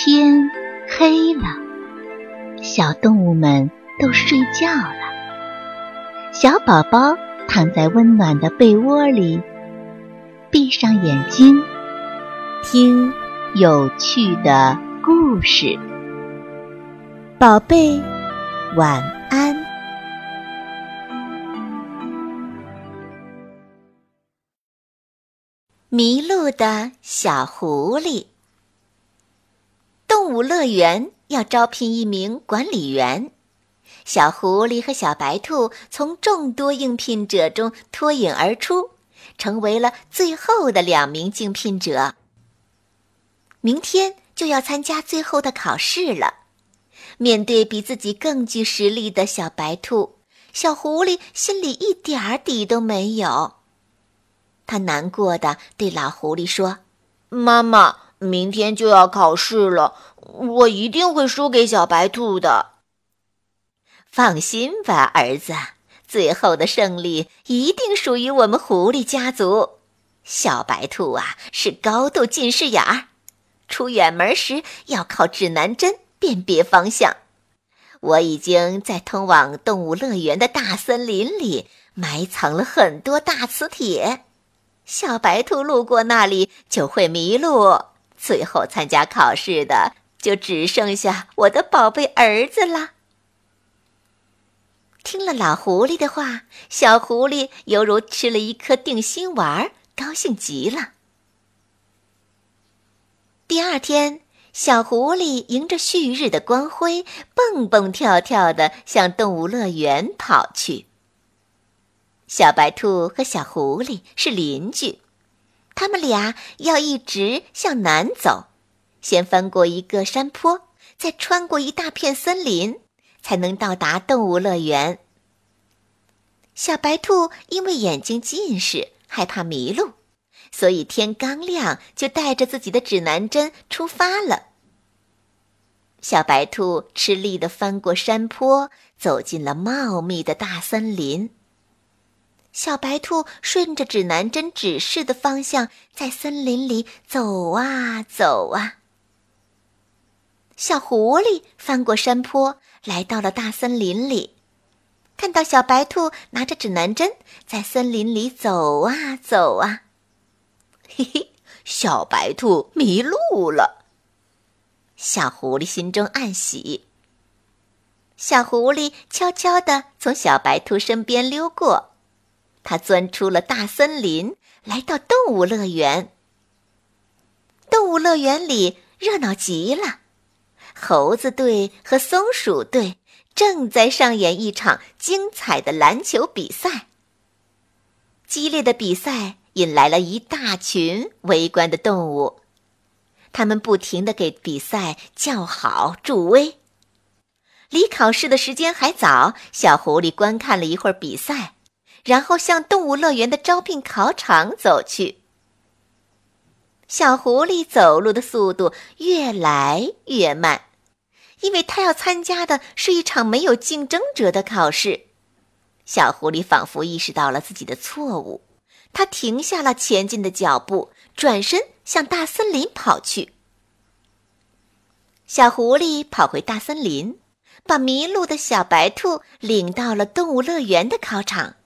天黑了，小动物们都睡觉了。小宝宝躺在温暖的被窝里，闭上眼睛，听有趣的故事。宝贝，晚安。迷路的小狐狸。动物乐园要招聘一名管理员，小狐狸和小白兔从众多应聘者中脱颖而出，成为了最后的两名竞聘者。明天就要参加最后的考试了。面对比自己更具实力的小白兔，小狐狸心里一点儿底都没有。他难过的对老狐狸说：“妈妈。”明天就要考试了，我一定会输给小白兔的。放心吧，儿子，最后的胜利一定属于我们狐狸家族。小白兔啊，是高度近视眼儿，出远门时要靠指南针辨别方向。我已经在通往动物乐园的大森林里埋藏了很多大磁铁，小白兔路过那里就会迷路。最后参加考试的就只剩下我的宝贝儿子了。听了老狐狸的话，小狐狸犹如吃了一颗定心丸，高兴极了。第二天，小狐狸迎着旭日的光辉，蹦蹦跳跳的向动物乐园跑去。小白兔和小狐狸是邻居。他们俩要一直向南走，先翻过一个山坡，再穿过一大片森林，才能到达动物乐园。小白兔因为眼睛近视，害怕迷路，所以天刚亮就带着自己的指南针出发了。小白兔吃力地翻过山坡，走进了茂密的大森林。小白兔顺着指南针指示的方向，在森林里走啊走啊。小狐狸翻过山坡，来到了大森林里，看到小白兔拿着指南针在森林里走啊走啊。嘿嘿，小白兔迷路了。小狐狸心中暗喜。小狐狸悄悄地从小白兔身边溜过。他钻出了大森林，来到动物乐园。动物乐园里热闹极了，猴子队和松鼠队正在上演一场精彩的篮球比赛。激烈的比赛引来了一大群围观的动物，他们不停地给比赛叫好助威。离考试的时间还早，小狐狸观看了一会儿比赛。然后向动物乐园的招聘考场走去。小狐狸走路的速度越来越慢，因为它要参加的是一场没有竞争者的考试。小狐狸仿佛意识到了自己的错误，它停下了前进的脚步，转身向大森林跑去。小狐狸跑回大森林，把迷路的小白兔领到了动物乐园的考场。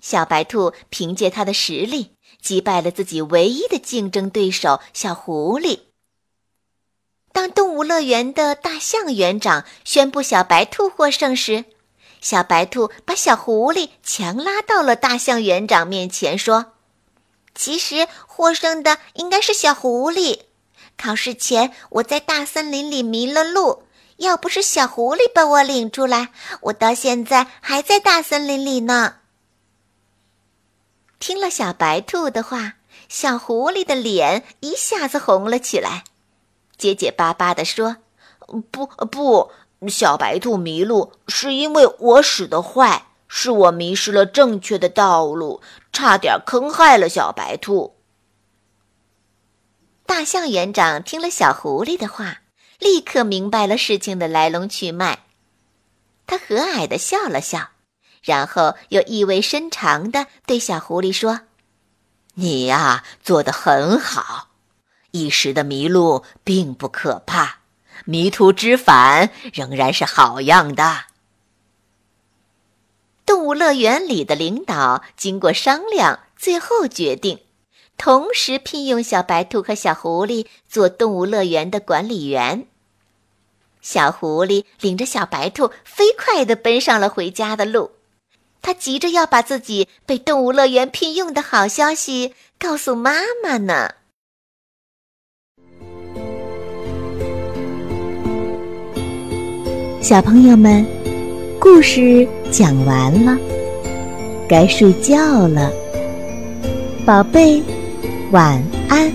小白兔凭借它的实力击败了自己唯一的竞争对手小狐狸。当动物乐园的大象园长宣布小白兔获胜时，小白兔把小狐狸强拉到了大象园长面前，说：“其实获胜的应该是小狐狸。考试前我在大森林里迷了路，要不是小狐狸把我领出来，我到现在还在大森林里呢。”听了小白兔的话，小狐狸的脸一下子红了起来，结结巴巴地说：“不不，小白兔迷路是因为我使的坏，是我迷失了正确的道路，差点坑害了小白兔。”大象园长听了小狐狸的话，立刻明白了事情的来龙去脉，他和蔼地笑了笑。然后又意味深长地对小狐狸说：“你呀，做得很好，一时的迷路并不可怕，迷途知返仍然是好样的。动物乐园里的领导经过商量，最后决定，同时聘用小白兔和小狐狸做动物乐园的管理员。小狐狸领着小白兔飞快地奔上了回家的路，他急着要把自己被动物乐园聘用的好消息告诉妈妈呢。小朋友们，故事讲完了，该睡觉了，宝贝，晚安。